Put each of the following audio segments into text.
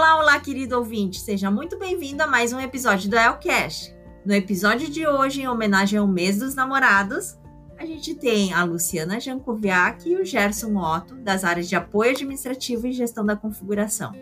Olá, olá, querido ouvinte! Seja muito bem-vindo a mais um episódio do AELcast. No episódio de hoje, em homenagem ao mês dos namorados, a gente tem a Luciana Jankoviak e o Gerson Otto, das áreas de apoio administrativo e gestão da configuração.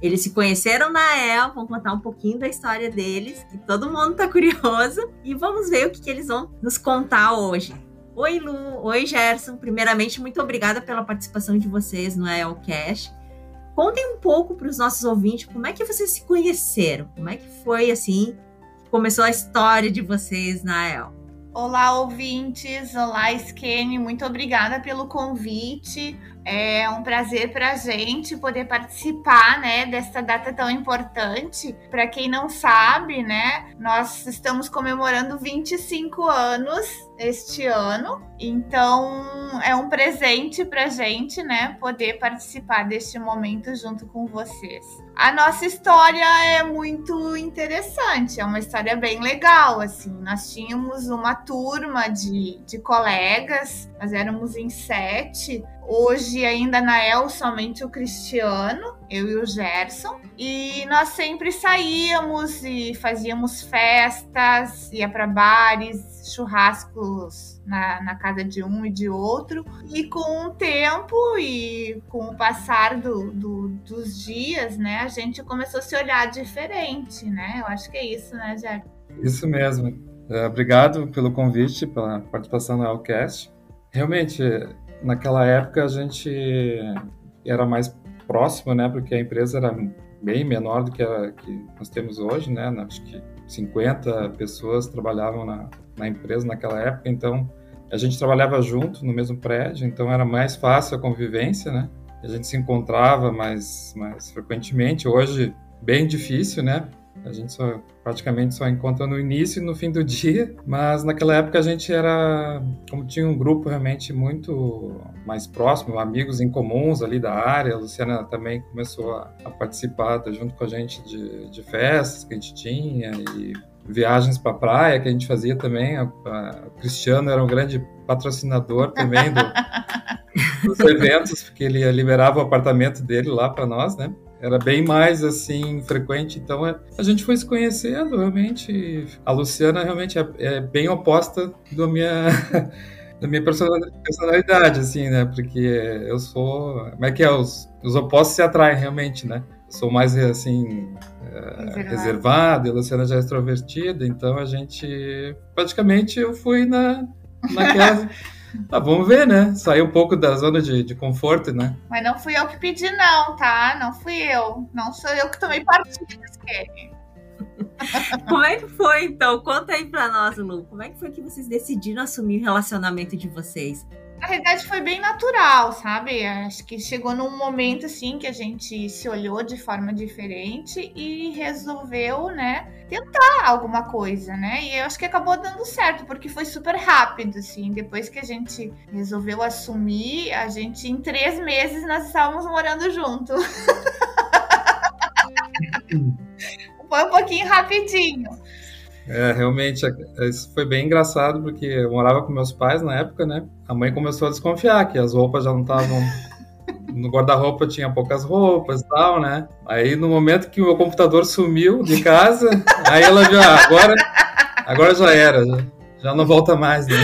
Eles se conheceram na EL, vão contar um pouquinho da história deles, que todo mundo tá curioso, e vamos ver o que, que eles vão nos contar hoje. Oi, Lu. Oi, Gerson. Primeiramente, muito obrigada pela participação de vocês no ELCast. Contem um pouco para os nossos ouvintes como é que vocês se conheceram, como é que foi assim começou a história de vocês na El. Olá, ouvintes. Olá, Skene. Muito obrigada pelo convite. É um prazer para a gente poder participar, né, dessa data tão importante. Para quem não sabe, né, nós estamos comemorando 25 anos este ano. Então, é um presente pra gente, né, poder participar deste momento junto com vocês. A nossa história é muito interessante, é uma história bem legal, assim. Nós tínhamos uma turma de, de colegas, nós éramos em sete, Hoje, ainda na El, somente o Cristiano, eu e o Gerson. E nós sempre saíamos e fazíamos festas, ia para bares, churrascos na, na, casa de um e de outro. E com o tempo e com o passar do, do, dos dias, né, a gente começou a se olhar diferente, né? Eu acho que é isso, né, Gerson? Isso mesmo. É, obrigado pelo convite, pela participação no Elcast. Realmente, naquela época a gente era mais próximo, né? Porque a empresa era bem menor do que a que nós temos hoje, né? Acho que 50 pessoas trabalhavam na, na empresa naquela época, então a gente trabalhava junto no mesmo prédio, então era mais fácil a convivência, né? A gente se encontrava mais, mais frequentemente. Hoje, bem difícil, né? A gente só, praticamente só encontra no início e no fim do dia, mas naquela época a gente era, como tinha um grupo realmente muito mais próximo, amigos em comuns ali da área, a Luciana também começou a, a participar junto com a gente de, de festas que a gente tinha e viagens para praia que a gente fazia também. A, a, o Cristiano era um grande patrocinador também do, dos eventos, porque ele liberava o apartamento dele lá para nós, né? Era bem mais assim frequente. Então é, a gente foi se conhecendo realmente. A Luciana realmente é, é bem oposta do minha da minha personalidade, assim, né? Porque eu sou, como é que é os, os opostos se atraem realmente, né? Eu sou mais assim é, reservado, e a Luciana já é extrovertida, então a gente praticamente eu fui na naquela Ah, vamos ver, né? Sair um pouco da zona de, de conforto, né? Mas não fui eu que pedi, não, tá? Não fui eu. Não sou eu que tomei partido desse Como é que foi, então? Conta aí pra nós, Lu. Como é que foi que vocês decidiram assumir o relacionamento de vocês? Na realidade, foi bem natural, sabe? Acho que chegou num momento, assim, que a gente se olhou de forma diferente e resolveu, né, tentar alguma coisa, né? E eu acho que acabou dando certo, porque foi super rápido, assim. Depois que a gente resolveu assumir, a gente, em três meses, nós estávamos morando junto. foi um pouquinho rapidinho. É, realmente, é, isso foi bem engraçado, porque eu morava com meus pais na época, né? A mãe começou a desconfiar que as roupas já não estavam. No guarda-roupa tinha poucas roupas e tal, né? Aí no momento que o meu computador sumiu de casa, aí ela viu, ah, agora, agora já era, já, já não volta mais, né?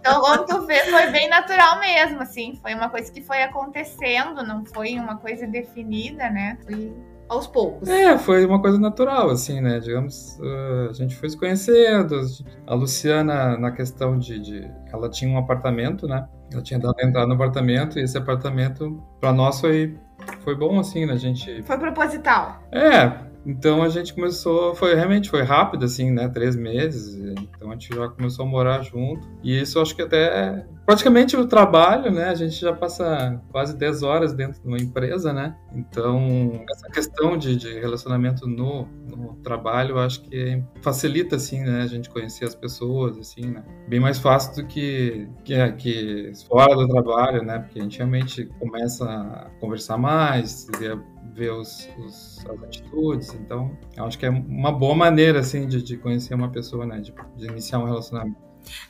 Então, como tu vê, foi bem natural mesmo, assim. Foi uma coisa que foi acontecendo, não foi uma coisa definida, né? Foi aos poucos. É, foi uma coisa natural, assim, né? Digamos, uh, a gente foi se conhecendo. A Luciana, na questão de, de, Ela tinha um apartamento, né? Ela tinha dado entrada no apartamento e esse apartamento, para nós, foi, foi bom, assim, né? A gente. Foi proposital. É, então a gente começou, foi realmente foi rápido assim, né? Três meses. Então a gente já começou a morar junto. E isso acho que até praticamente o trabalho, né? A gente já passa quase 10 horas dentro de uma empresa, né? Então essa questão de, de relacionamento no, no trabalho, acho que facilita assim, né? A gente conhecer as pessoas, assim, né? Bem mais fácil do que que, é, que fora do trabalho, né? Porque a gente realmente começa a conversar mais, ver os, os, as atitudes. Então, acho que é uma boa maneira, assim, de, de conhecer uma pessoa, né? De, de, iniciar um relacionamento.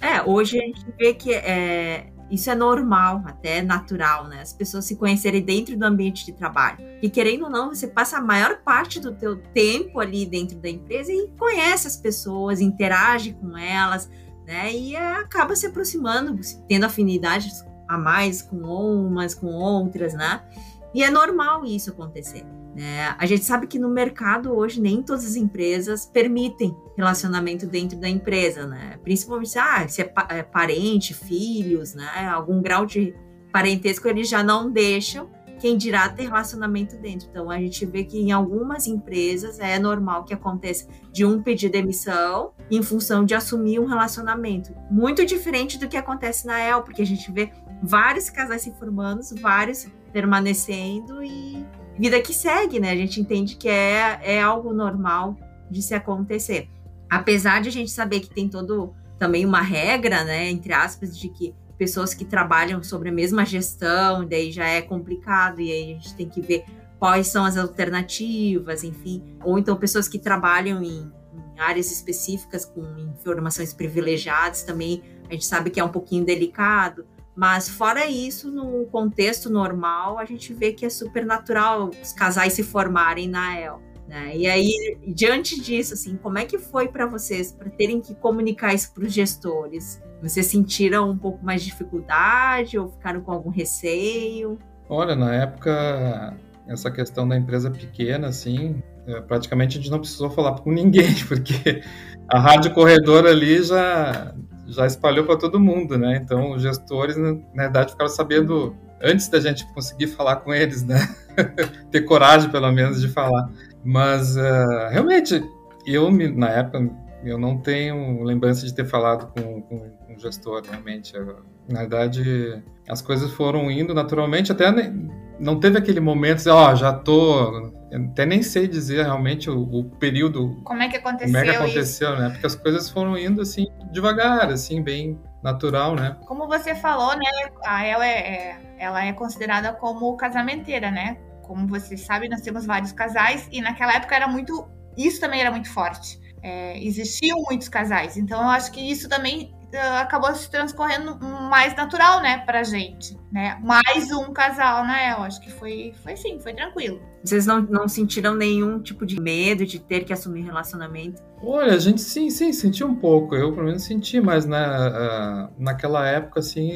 É, hoje a gente vê que é, isso é normal, até natural, né? As pessoas se conhecerem dentro do ambiente de trabalho. E querendo ou não, você passa a maior parte do teu tempo ali dentro da empresa e conhece as pessoas, interage com elas, né? E acaba se aproximando, tendo afinidades a mais com umas, com outras, né? E é normal isso acontecer. Né? A gente sabe que no mercado hoje nem todas as empresas permitem relacionamento dentro da empresa, né? Principalmente ah, se é, é parente, filhos, né? Algum grau de parentesco eles já não deixam. Quem dirá ter relacionamento dentro. Então a gente vê que em algumas empresas é normal que aconteça de um pedir demissão em função de assumir um relacionamento. Muito diferente do que acontece na El, porque a gente vê vários casais se formando, vários permanecendo e vida que segue, né? A gente entende que é, é algo normal de se acontecer. Apesar de a gente saber que tem todo também uma regra, né, entre aspas, de que pessoas que trabalham sobre a mesma gestão, daí já é complicado e aí a gente tem que ver quais são as alternativas, enfim, ou então pessoas que trabalham em, em áreas específicas com informações privilegiadas também, a gente sabe que é um pouquinho delicado. Mas fora isso, no contexto normal, a gente vê que é super natural os casais se formarem na El. Né? E aí, diante disso, assim, como é que foi para vocês, para terem que comunicar isso para os gestores? Vocês sentiram um pouco mais de dificuldade ou ficaram com algum receio? Olha, na época, essa questão da empresa pequena, assim, é, praticamente a gente não precisou falar com ninguém, porque a rádio corredor ali já já espalhou para todo mundo, né? Então, os gestores, na verdade, ficaram sabendo antes da gente conseguir falar com eles, né? Ter coragem, pelo menos, de falar. Mas, uh, realmente, eu, na época, eu não tenho lembrança de ter falado com, com, com o gestor, realmente. Eu, na verdade, as coisas foram indo naturalmente, até não teve aquele momento, ó, oh, já tô até nem sei dizer realmente o, o, período. Como é que aconteceu? Como é que aconteceu, isso? né? Porque as coisas foram indo assim devagar, assim, bem natural, né? Como você falou, né? A ela é, é, ela é considerada como casamenteira, né? Como você sabe, nós temos vários casais e naquela época era muito. Isso também era muito forte. É, existiam muitos casais, então eu acho que isso também uh, acabou se transcorrendo mais natural, né, pra gente, né? Mais um casal, né? Eu acho que foi, foi sim, foi tranquilo. Vocês não, não sentiram nenhum tipo de medo de ter que assumir relacionamento? Olha, a gente sim, sim, sentiu um pouco. Eu, pelo menos, senti, mas na, uh, naquela época, assim,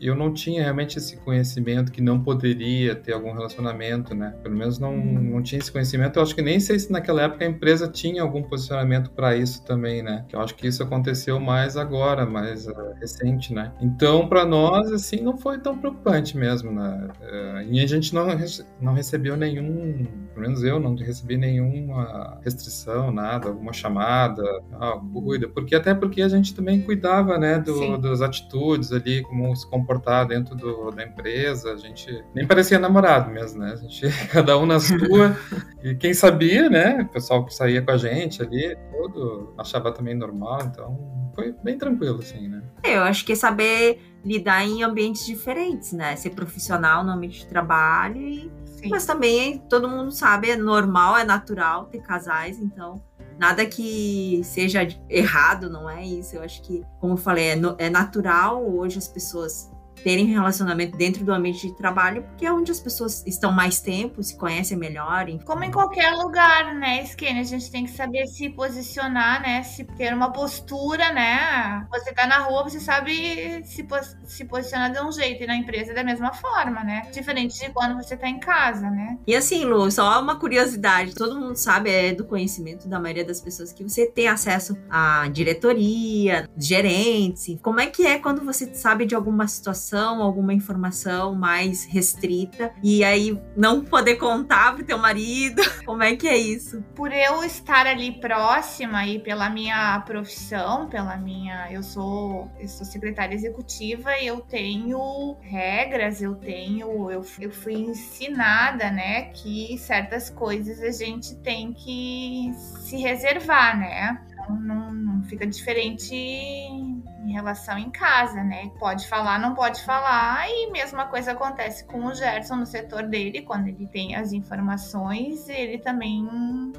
eu não tinha realmente esse conhecimento que não poderia ter algum relacionamento, né? Pelo menos não, uhum. não tinha esse conhecimento. Eu acho que nem sei se naquela época a empresa tinha algum posicionamento para isso também, né? Eu acho que isso aconteceu mais agora, mais uh, recente, né? Então, para nós, assim, não foi tão preocupante mesmo, né? e a gente não, não recebeu nenhum nenhum, pelo menos eu não recebi nenhuma restrição, nada, alguma chamada, ah, cuida, porque até porque a gente também cuidava, né, do, das atitudes ali, como se comportar dentro do, da empresa, a gente nem parecia namorado mesmo, né, a gente, cada um na sua, e quem sabia, né, o pessoal que saía com a gente ali, tudo, achava também normal, então foi bem tranquilo, assim, né. Eu acho que é saber lidar em ambientes diferentes, né, ser profissional no ambiente de trabalho e Sim. Mas também todo mundo sabe, é normal, é natural ter casais, então nada que seja errado, não é isso. Eu acho que, como eu falei, é, no, é natural hoje as pessoas terem relacionamento dentro do ambiente de trabalho, porque é onde as pessoas estão mais tempo, se conhecem melhor. Enfim. Como em qualquer lugar, né, Skinny? A gente tem que saber se posicionar, né? Se ter uma postura, né? Você tá na rua, você sabe se, se posicionar de um jeito, e na empresa da mesma forma, né? Diferente de quando você tá em casa, né? E assim, Lu, só uma curiosidade: todo mundo sabe, é do conhecimento da maioria das pessoas que você tem acesso à diretoria, gerentes. Como é que é quando você sabe de alguma situação? Alguma informação mais restrita e aí não poder contar pro teu marido. Como é que é isso? Por eu estar ali próxima e pela minha profissão, pela minha, eu sou, eu sou secretária executiva, eu tenho regras, eu tenho, eu, eu fui ensinada, né, que certas coisas a gente tem que se reservar, né? Então, não, não fica diferente em relação em casa, né? Pode falar, não pode falar, e mesma coisa acontece com o Gerson no setor dele, quando ele tem as informações, ele também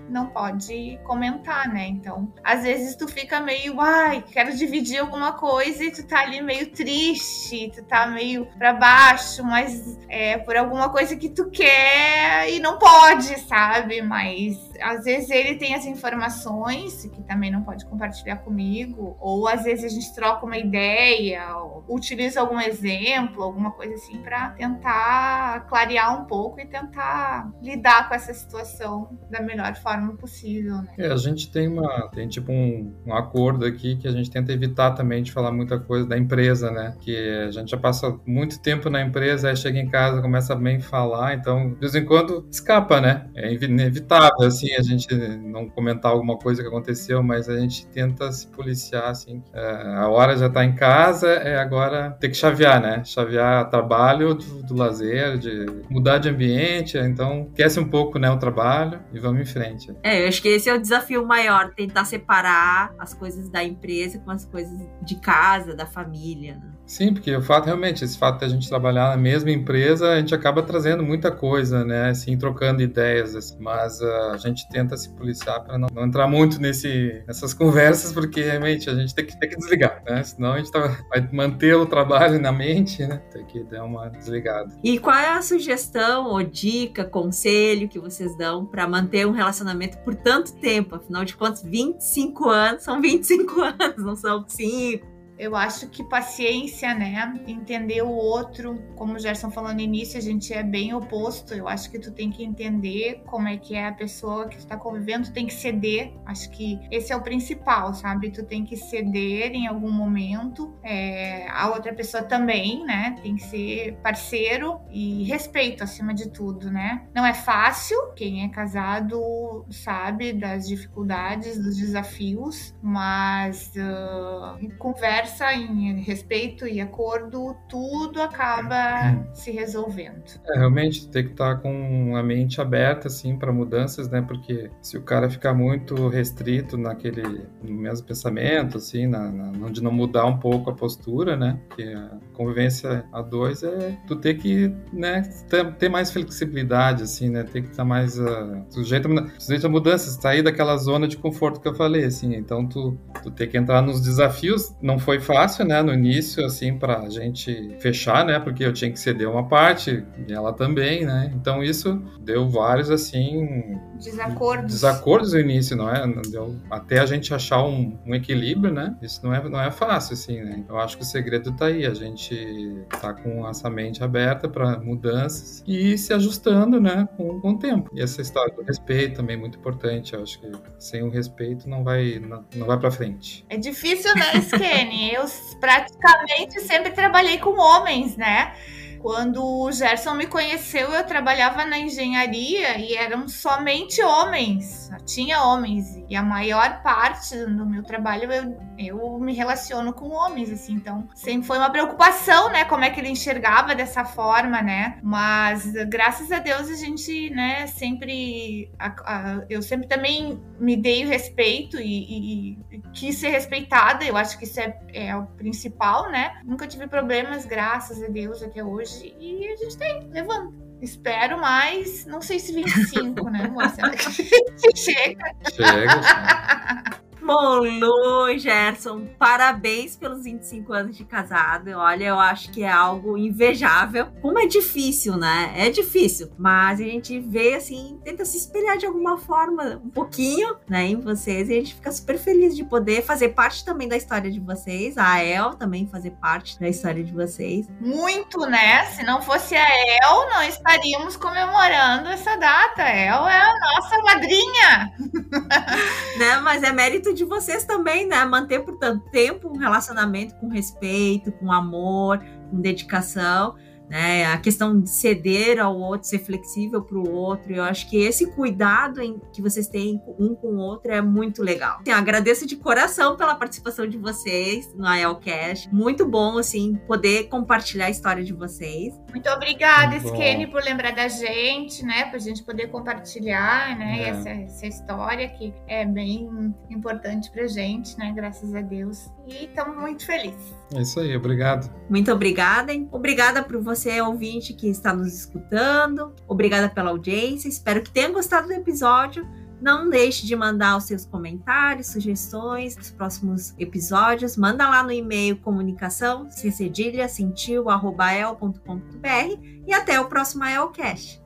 não pode comentar, né? Então, às vezes tu fica meio, ai, quero dividir alguma coisa e tu tá ali meio triste, tu tá meio para baixo, mas é por alguma coisa que tu quer e não pode, sabe? Mas às vezes ele tem as informações que também não pode compartilhar comigo, ou às vezes a gente troca uma ideia, utiliza algum exemplo, alguma coisa assim, para tentar clarear um pouco e tentar lidar com essa situação da melhor forma possível. Né? É, a gente tem uma tem tipo um, um, acordo aqui que a gente tenta evitar também de falar muita coisa da empresa, né? Que a gente já passa muito tempo na empresa, aí chega em casa, começa a bem falar, então de vez em quando escapa, né? É inevitável assim a gente não comentar alguma coisa que aconteceu, mas a gente tenta se policiar assim. É, a hora hora já está em casa, é agora ter que chavear, né? Chavear trabalho do, do, lazer, de mudar de ambiente, então esquece um pouco, né, o trabalho e vamos em frente. É, eu acho que esse é o desafio maior, tentar separar as coisas da empresa com as coisas de casa, da família, né? Sim, porque o fato realmente, esse fato de a gente trabalhar na mesma empresa, a gente acaba trazendo muita coisa, né? Assim, trocando ideias, assim. mas uh, a gente tenta se policiar para não, não, entrar muito nesse, nessas conversas, porque realmente a gente tem que, tem que desligar, né? Senão a gente tá, vai manter o trabalho na mente, né? Tem que dar uma desligada. E qual é a sugestão ou dica, conselho que vocês dão para manter um relacionamento por tanto tempo? Afinal de contas, 25 anos são 25 anos, não são 5, eu acho que paciência, né? Entender o outro, como o Gerson falou no início, a gente é bem oposto. Eu acho que tu tem que entender como é que é a pessoa que tu tá convivendo, tu tem que ceder. Acho que esse é o principal, sabe? Tu tem que ceder em algum momento. É, a outra pessoa também, né? Tem que ser parceiro e respeito acima de tudo, né? Não é fácil. Quem é casado sabe das dificuldades, dos desafios, mas uh, conversa conversa, em respeito e acordo, tudo acaba hum. se resolvendo. É, realmente tem que estar com a mente aberta assim para mudanças, né? Porque se o cara ficar muito restrito naquele no mesmo pensamento, assim, na, na, onde não mudar um pouco a postura, né? Que a convivência a dois é tu ter que, né, ter, ter mais flexibilidade, assim, né? Ter que estar mais uh, sujeito, sujeito a mudanças, sair daquela zona de conforto que eu falei, assim. Então tu, tu ter que entrar nos desafios, não foi foi fácil, né, no início, assim, pra gente fechar, né, porque eu tinha que ceder uma parte e ela também, né, então isso deu vários, assim... Desacordos. Desacordos no início, não é? Deu, até a gente achar um, um, equilíbrio, né, isso não é, não é fácil, assim, né, eu acho que o segredo tá aí, a gente tá com essa mente aberta para mudanças e se ajustando, né, com, com o tempo. E essa história do respeito também é muito importante, eu acho que sem o respeito não vai, não, não vai para frente. É difícil, né, Skene? Eu praticamente sempre trabalhei com homens, né? Quando o Gerson me conheceu, eu trabalhava na engenharia e eram somente homens. Tinha homens. E a maior parte do meu trabalho eu, eu me relaciono com homens, assim. Então, sempre foi uma preocupação, né? Como é que ele enxergava dessa forma, né? Mas, graças a Deus, a gente, né, sempre. A, a, eu sempre também me dei o respeito e, e, e, quis ser respeitada. Eu acho que isso é, é o principal, né? Nunca tive problemas, graças a Deus, até hoje hoje e a gente tem, levando. Espero mais, não sei se 25, né, Marcela? chega. Chega. Bom, Lu, Gerson, parabéns pelos 25 anos de casado. Olha, eu acho que é algo invejável. Como é difícil, né? É difícil, mas a gente vê assim, tenta se espelhar de alguma forma, um pouquinho, né, em vocês, e a gente fica super feliz de poder fazer parte também da história de vocês, a El também fazer parte da história de vocês. Muito, né? Se não fosse a El, não estaríamos comemorando essa data. El é a nossa madrinha. Mas é mérito de vocês também, né? Manter por tanto tempo um relacionamento com respeito, com amor, com dedicação né? A questão de ceder ao outro, ser flexível para o outro. Eu acho que esse cuidado em, que vocês têm um com o outro é muito legal. Assim, agradeço de coração pela participação de vocês no AELCast. Muito bom, assim, poder compartilhar a história de vocês. Muito obrigada, Skene, por lembrar da gente, né? Para a gente poder compartilhar, né? É. Essa, essa história que é bem importante para gente, né? Graças a Deus. E estamos muito felizes. É isso aí, obrigado. Muito obrigada, hein? Obrigada por você, ouvinte, que está nos escutando. Obrigada pela audiência. Espero que tenha gostado do episódio. Não deixe de mandar os seus comentários, sugestões dos próximos episódios. Manda lá no e-mail comunicação, cedilha, sentiu, arroba, el.com.br e até o próximo ELCast.